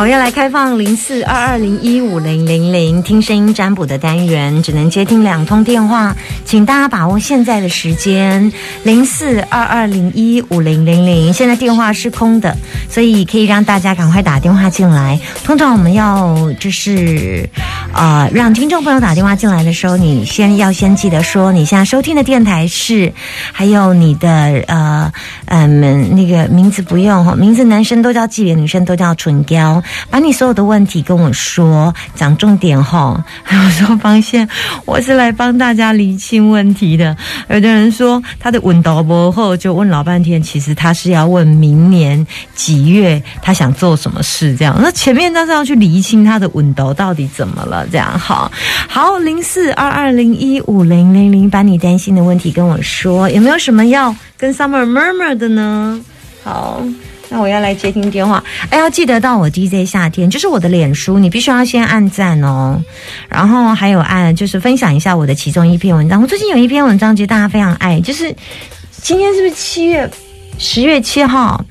我，要来开放零四二二零一五零零零听声音占卜的单元，只能接听两通电话，请大家把握现在的时间，零四二二零一五零零零。现在电话是空的，所以可以让大家赶快打电话进来。通常我们要就是呃，让听众朋友打电话进来的时候，你先要先记得说你现在收听的电台是，还有你的呃嗯那个名字不用哈，名字男生都叫纪元，女生都叫纯娇。把你所有的问题跟我说，讲重点哈。有时候发现我是来帮大家理清问题的。有的人说他的问到不后，就问老半天，其实他是要问明年几月他想做什么事这样。那前面他是要去理清他的问到到底怎么了这样。好，好，零四二二零一五零零零，把你担心的问题跟我说，有没有什么要跟 Summer murmur 的呢？好。那我要来接听电话，哎，要记得到我 DJ 夏天，就是我的脸书，你必须要先按赞哦，然后还有按就是分享一下我的其中一篇文章。我最近有一篇文章，其实大家非常爱，就是今天是不是七月十月七号？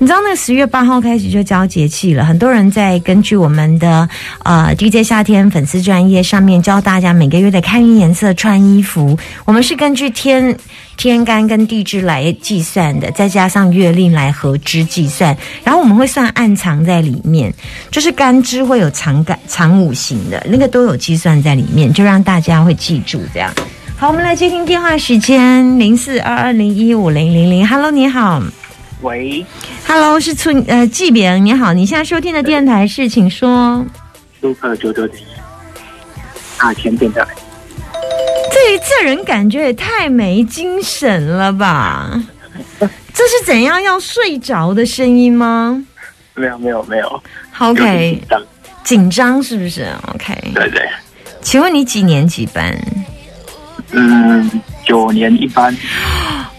你知道那个十月八号开始就交节气了，很多人在根据我们的呃 DJ 夏天粉丝专业上面教大家每个月的开运颜色穿衣服。我们是根据天天干跟地支来计算的，再加上月令来合支计算，然后我们会算暗藏在里面，就是干支会有藏干藏五行的那个都有计算在里面，就让大家会记住这样。好，我们来接听电话时间零四二二零一五零零零，Hello，你好。喂，Hello，是村呃季饼，你好，你现在收听的电台是，请说。Super 九九点一，大千电台。这这人感觉也太没精神了吧？这是怎样要睡着的声音吗？没有没有没有。OK，紧张，紧张是不是？OK，对对。请问你几年几班？嗯，九年一班。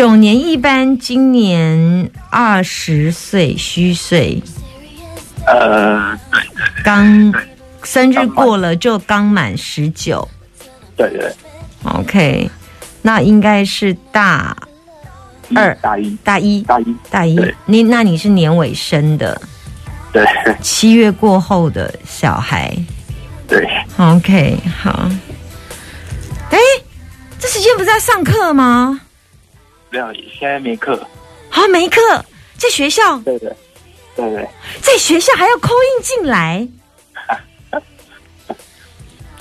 九年一班，今年二十岁虚岁。呃，对刚生日过了就刚满十九。对对。OK，那应该是大二、大一、大一、大一、大一。你那你是年尾生的？对。七月过后的小孩。对。OK，好。哎，这时间不是在上课吗？没有，现在没课。啊，没课，在学校。对对，对对，在学校还要扣印进来。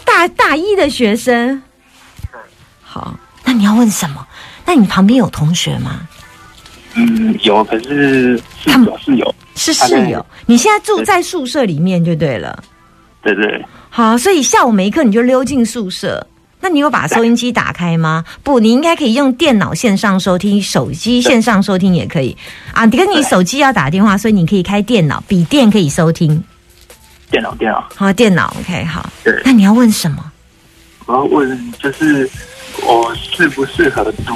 大大一的学生。好，那你要问什么？那你旁边有同学吗？嗯，有，可是室友室友是室友。你现在住在宿舍里面就对了。对对。好，所以下午没课你就溜进宿舍。那你有把收音机打开吗？不，你应该可以用电脑线上收听，手机线上收听也可以啊。跟你手机要打电话，所以你可以开电脑，笔电可以收听。电脑，电脑，好，电脑，OK，好。对。那你要问什么？我要问，就是我适不适合读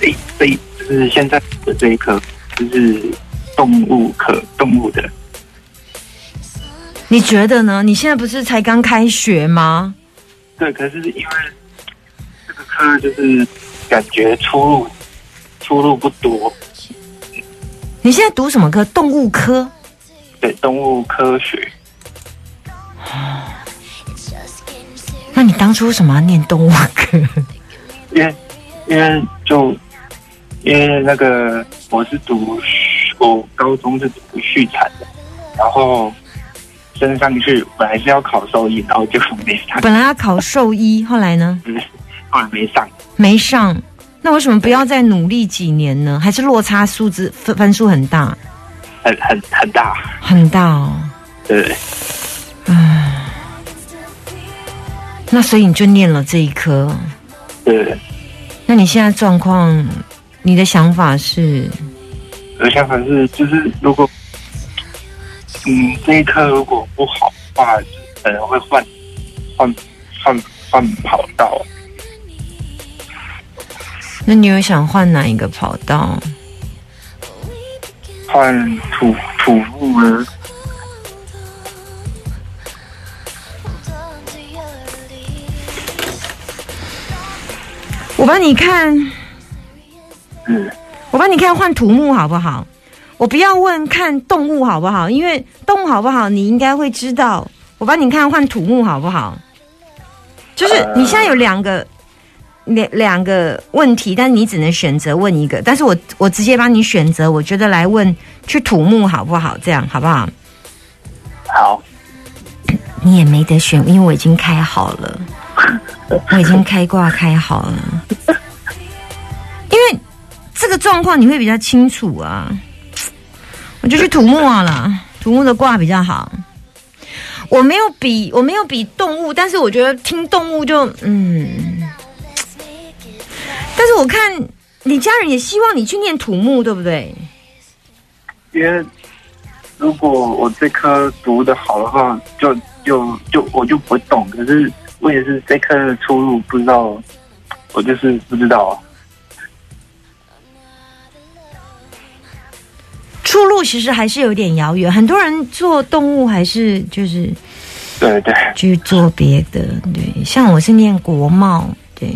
这这，就是现在的这一科，就是动物科，动物的。你觉得呢？你现在不是才刚开学吗？对，可是因为这个科就是感觉出路出路不多。你现在读什么科？动物科。对，动物科学。那你当初为什么要念动物科？因为因为就因为那个我是读我高中是读畜产的，然后。升上去本来是要考兽医，然后就没上。本来要考兽医，后来呢？嗯，后来没上。没上，那为什么不要再努力几年呢？还是落差数字分分数很大？很很很大，很大哦。对。唉，那所以你就念了这一科。对，那你现在状况，你的想法是？我的想法是，就是如果，嗯，这一科如果不好的话，可能会换换换换跑道。那你有想换哪一个跑道？换土土木呢？我帮你看，嗯，我帮你看换土木好不好？我不要问看动物好不好，因为动物好不好你应该会知道。我帮你看换土木好不好？就是你现在有两个两两个问题，但是你只能选择问一个。但是我我直接帮你选择，我觉得来问去土木好不好？这样好不好？好，你也没得选，因为我已经开好了，我已经开挂开好了。因为这个状况你会比较清楚啊，我就去土木好了，土木的卦比较好。我没有比我没有比动物，但是我觉得听动物就嗯，但是我看你家人也希望你去念土木，对不对？因为如果我这科读的好的话，就就就我就不懂。可是问题是这科的出路不知道，我就是不知道。出路其实还是有点遥远，很多人做动物还是就是对对，去做别的。对，像我是念国贸，对，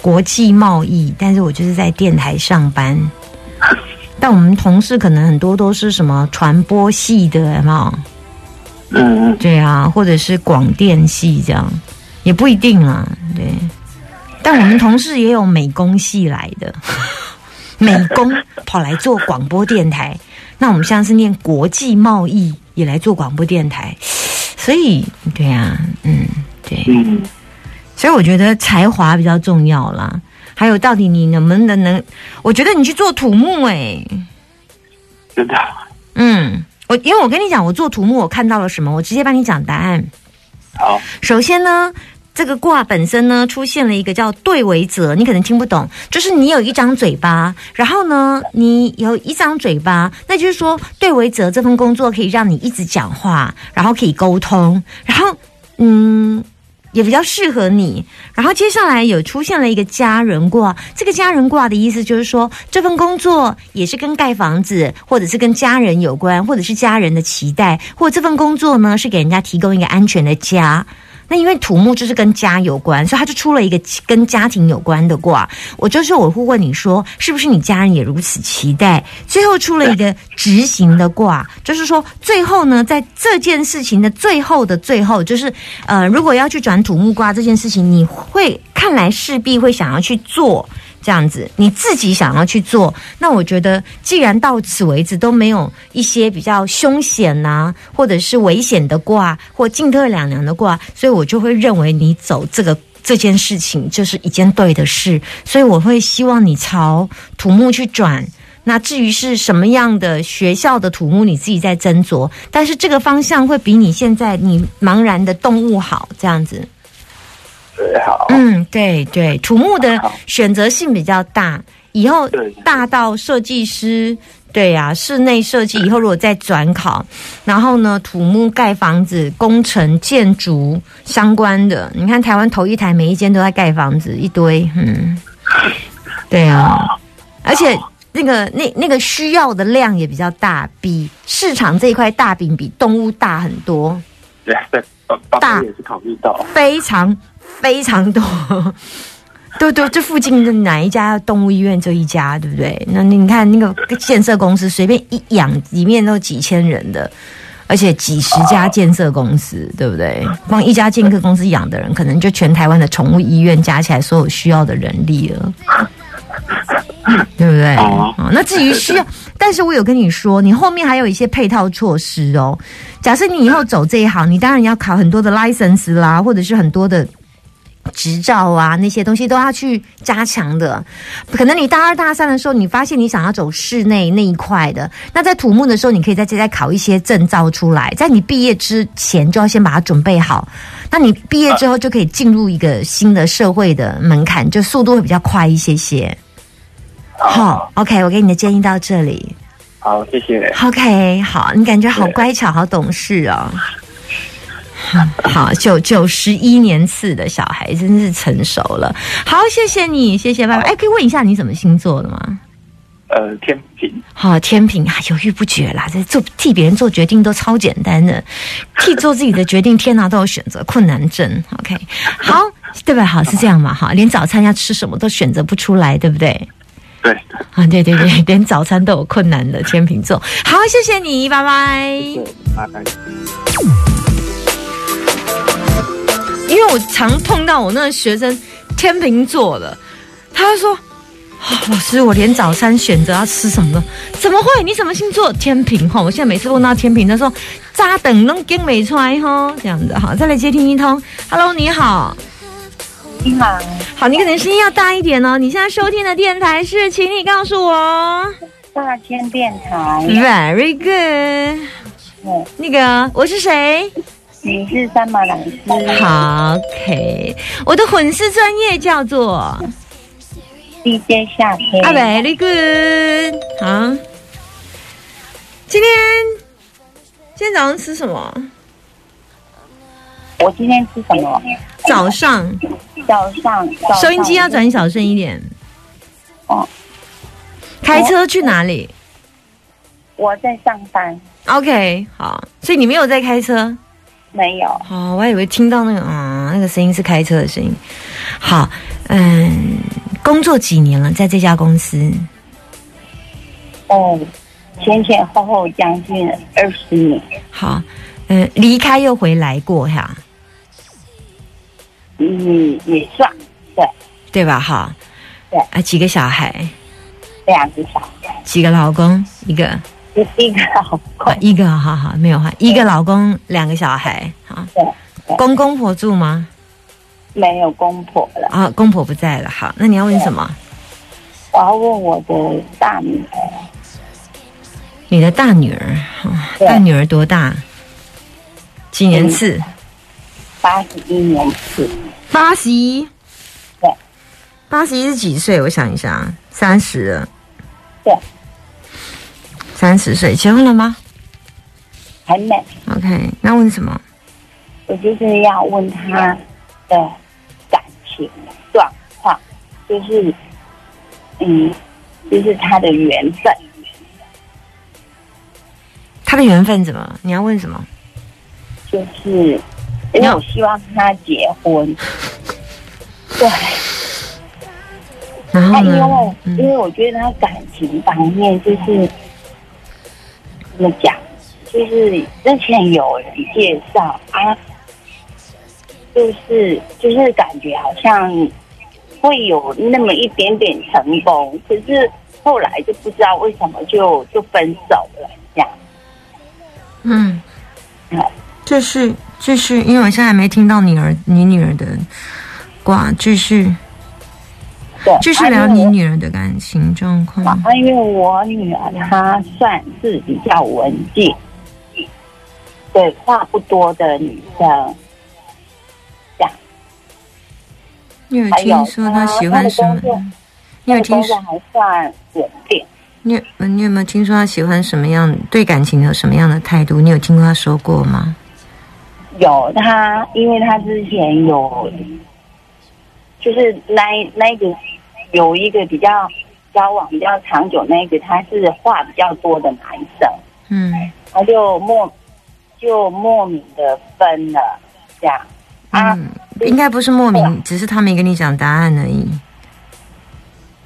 国际贸易，但是我就是在电台上班。但我们同事可能很多都是什么传播系的，有没有？嗯嗯，对啊，或者是广电系这样，也不一定啊。对，但我们同事也有美工系来的，美工跑来做广播电台。那我们现在是念国际贸易，也来做广播电台，所以对啊，嗯，对，嗯，所以我觉得才华比较重要啦。还有，到底你能不能能？我觉得你去做土木、欸，真的。嗯，我因为我跟你讲，我做土木我看到了什么，我直接帮你讲答案。好，首先呢，这个卦本身呢出现了一个叫对为泽，你可能听不懂，就是你有一张嘴巴，然后呢你有一张嘴巴，那就是说对为泽这份工作可以让你一直讲话，然后可以沟通，然后嗯。也比较适合你，然后接下来有出现了一个家人卦，这个家人卦的意思就是说，这份工作也是跟盖房子，或者是跟家人有关，或者是家人的期待，或者这份工作呢是给人家提供一个安全的家。那因为土木就是跟家有关，所以他就出了一个跟家庭有关的卦。我就是我会问你说，是不是你家人也如此期待？最后出了一个执行的卦，就是说最后呢，在这件事情的最后的最后，就是呃，如果要去转土木卦这件事情，你会看来势必会想要去做。这样子，你自己想要去做，那我觉得，既然到此为止都没有一些比较凶险呐，或者是危险的卦，或进退两难的卦，所以我就会认为你走这个 这件事情就是一件对的事，所以我会希望你朝土木去转。那至于是什么样的学校的土木，你自己在斟酌，但是这个方向会比你现在你茫然的动物好，这样子。对，好。嗯，对对，土木的选择性比较大，以后大到设计师，对呀、室内设计以后如果再转考，然后呢，土木盖房子、工程、建筑相关的，你看台湾头一台每一间都在盖房子，一堆，嗯，对啊，而且。那个那那个需要的量也比较大，比市场这一块大饼比动物大很多。对对，大也是考虑到。非常非常多。对对，这附近的哪一家动物医院就一家，对不对？那你看那个建设公司，随便一养里面都几千人的，而且几十家建设公司，对不对？光一家建设公司养的人，可能就全台湾的宠物医院加起来所有需要的人力了，对不对？哦哦，那至于需要，但是我有跟你说，你后面还有一些配套措施哦。假设你以后走这一行，你当然要考很多的 license 啦，或者是很多的执照啊，那些东西都要去加强的。可能你大二大三的时候，你发现你想要走室内那一块的，那在土木的时候，你可以再再再考一些证照出来，在你毕业之前就要先把它准备好。那你毕业之后就可以进入一个新的社会的门槛，就速度会比较快一些些。好，OK，我给你的建议到这里。好，谢谢。OK，好，你感觉好乖巧，好懂事哦。好，九九十一年次的小孩真是成熟了。好，谢谢你，谢谢爸爸。哎，可以问一下你什么星座的吗？呃，天平，好、天平啊，犹豫不决啦，这做替别人做决定都超简单的，替做自己的决定，天哪，都有选择困难症。OK，好，对吧？好是这样嘛？哈，连早餐要吃什么都选择不出来，对不对？对，啊，对对对，连早餐都有困难的天秤座。好，谢谢你，拜拜。对，拜拜。因为我常碰到我那个学生天秤座的，他说。啊老师，我连早餐选择要吃什么都怎么会？你什么星座？天平哈！我现在每次碰到天平，他说扎等弄跟没出来哈，这样子好，再来接听一通。Hello，你好，你好，好，你可能声音要大一点哦。你现在收听的电台是，请你告诉我。大千电台，Very good。嗯，那个我是谁？你是三马老师，好，OK，我的混丝专业叫做。DJ 夏天，啊，very good，好。今天今天早上吃什么？我今天吃什么？早上早上，早上收音机要转小声一点。哦，开车去哪里我在上班，？OK，好，所以你没有在开车。没有，哦，我还以为听到那个啊、那个声音是开车的声音。好，嗯，工作几年了，在这家公司？哦，前前后后将近二十年，好，嗯，离开又回来过哈，嗯，也算，对，对吧？哈，对啊，几个小孩？两个小孩，几个老公？一个。一一个老啊公，，一个好好没有哈，一个老公，两个小孩，好，对，公公婆住吗？没有公婆了。啊，公婆不在了，好，那你要问什么？我要问我的大女儿，你的大女儿，大女儿多大？几年次？八十一年次，八十一。对，八十一是几岁？我想一下，三十。对，三十岁，结婚了吗还没。？OK，那问什么？我就是要问他的感情状况，就是，嗯，就是他的缘分，他的缘分怎么？你要问什么？就是因为我希望他结婚。对，然后他因为呢？因嗯，为我觉得他感情方面就是怎么讲，就是之前有人介绍啊，就是就是感觉好像会有那么一点点成功，可是后来就不知道为什么就就分手了，这样。嗯好，继续继续，因为我现在没听到你儿你女儿的挂，继续对，继续啊因为我聊你女儿的感情状况。啊，因为我女儿她算是比较文静，对话不多的女生，这样。你有听说她喜欢什么？你有听说还算稳定，你有你有没有听说她喜欢什么样对感情有什么样的态度？你有听过她说过吗？有她，因为她之前有，就是那那个有一个比较交往比较长久那个，他是话比较多的男生，嗯他就莫就莫名的分了，这样啊。嗯，应该不是莫名，只是他没跟你讲答案而已。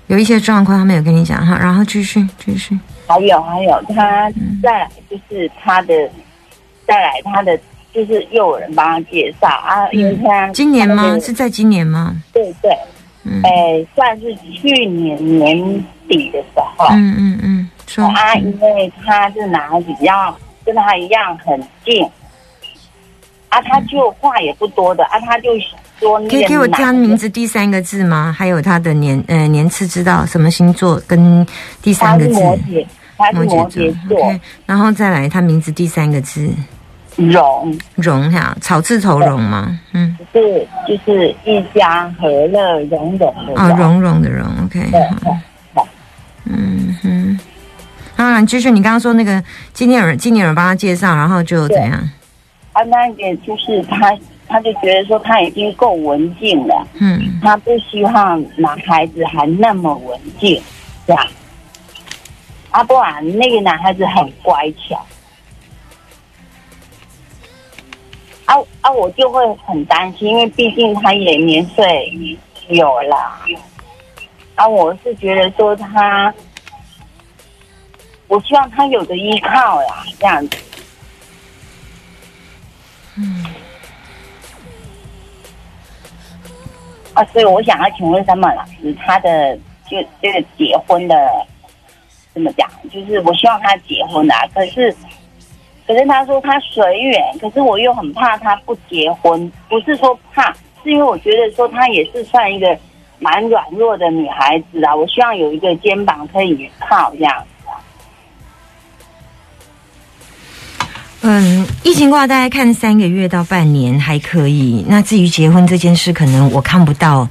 有一些状况他没有跟你讲哈，然后继续继续。还有还有，他再来就是他的，再来他的就是又有人帮他介绍啊，因为他嗯今年吗？是在今年吗？对对，嗯哎，算是去年年底的时候，嗯嗯嗯，说啊，因为他是男孩子比较跟他一样很近，啊，他就话也不多的啊，他就说那可以给我加名字第三个字吗？还有他的年呃年次，知道什么星座跟第三个字？摩羯，他是摩羯座，OK，然后再来他名字第三个字。荣荣哈，草字头荣吗？嗯，是就是一家和乐融融的哦，融。荣荣的融，OK，对好，嗯哼。啊，就是你刚刚说那个今年有人，今年有人帮他介绍，然后就怎样？啊，那个就是他，他就觉得说他已经够文静了，嗯他不希望男孩子还那么文静，这样。啊，不然那个男孩子很乖巧。啊啊，我就会很担心，因为毕竟他也年岁有了。啊，我是觉得说他，我希望他有个依靠啦，这样子。啊，所以我想要请问三马老师，他的就这个结婚的怎么讲？就是我希望他结婚啊，可是可是他说他随缘，可是我又很怕他不结婚，不是说怕，是因为我觉得说他也是算一个蛮软弱的女孩子啊，我希望有一个肩膀可以靠这样子啊。嗯，疫情卦大概看三个月到半年还可以。那至于结婚这件事，可能我看不到，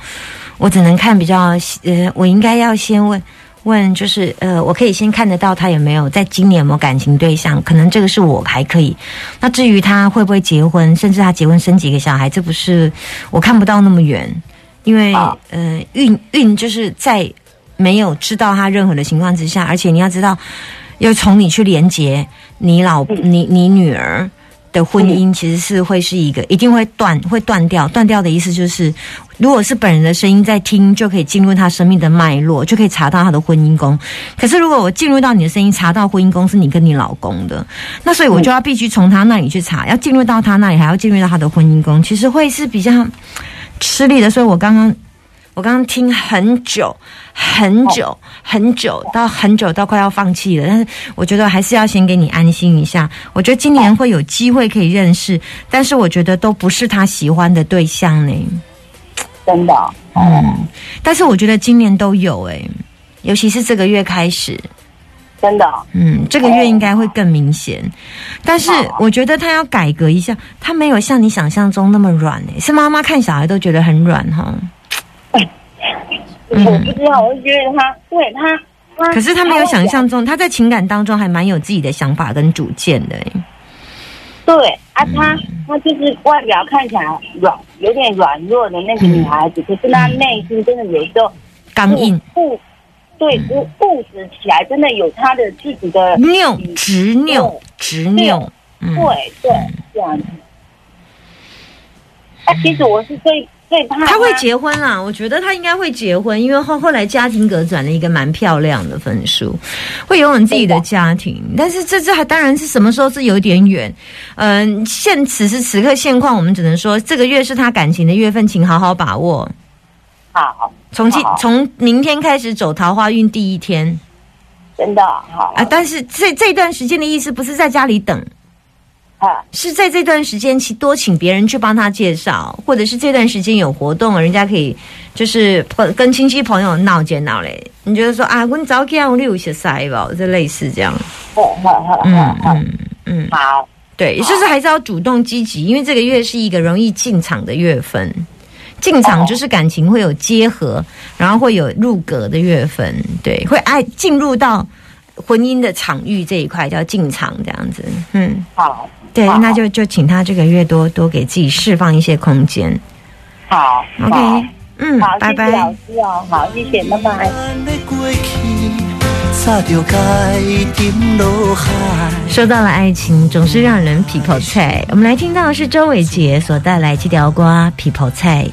我只能看比较呃，我应该要先问问，就是呃，我可以先看得到他有没有在今年有没有感情对象，可能这个是我还可以。那至于他会不会结婚，甚至他结婚生几个小孩，这不是我看不到那么远，因为好呃，运运就是在没有知道他任何的情况之下，而且你要知道，要从你去连接你老你你女儿的婚姻，其实是会是一个一定会断会断掉。断掉的意思就是，如果是本人的声音在听，就可以进入他生命的脉络，就可以查到他的婚姻宫。可是如果我进入到你的声音，查到婚姻宫是你跟你老公的，那所以我就要必须从他那里去查，要进入到他那里，还要进入到他的婚姻宫，其实会是比较吃力的。所以我刚刚。我刚刚听很久、很久、很久，到很久到快要放弃了。但是我觉得还是要先给你安心一下。我觉得今年会有机会可以认识，但是我觉得都不是他喜欢的对象呢。真的。哦、嗯，但是我觉得今年都有诶，尤其是这个月开始，真的。哦、嗯，这个月应该会更明显。但是我觉得他要改革一下，他没有像你想象中那么软诶，是妈妈看小孩都觉得很软哈。嗯 我不知道，我就觉得他对他他，可是他没有想象中，他在情感当中还蛮有自己的想法跟主见的欸。对啊，她她就是外表看起来软，有点软弱的那个女孩子，可是她内心真的有时候刚硬、固，对固固执起来，真的有她的自己的拗、执拗、执拗。嗯，对对这样子。啊，其实我是最最怕他会结婚啦，我觉得他应该会结婚，因为后后来家庭格转了一个蛮漂亮的分数，会拥有自己的家庭。但是这这还当然是什么时候是有点远，嗯、现此时此刻现况，我们只能说这个月是他感情的月份，请好好把握。好，从今从明天开始走桃花运第一天真的好啊，但是这这段时间的意思不是在家里等，啊，是在这段时间，其多请别人去帮他介绍，或者是这段时间有活动，人家可以就是跟亲戚朋友闹接闹嘞。你觉得说啊，我早起我有些塞吧，这类似这样。嗯嗯嗯，好，对，就是还是要主动积极，因为这个月是一个容易进场的月份。进场就是感情会有结合，然后会有入格的月份，对，会爱进入到婚姻的场域这一块叫进场这样子，嗯。好，对，那就就请他这个月多多给自己释放一些空间。好 OK，好嗯，好，拜谢谢老拜。师哦，好，谢谢，拜拜。说到了爱情，总是让人皮泡菜。我们来听到的是周伟杰所带来这条瓜皮泡菜。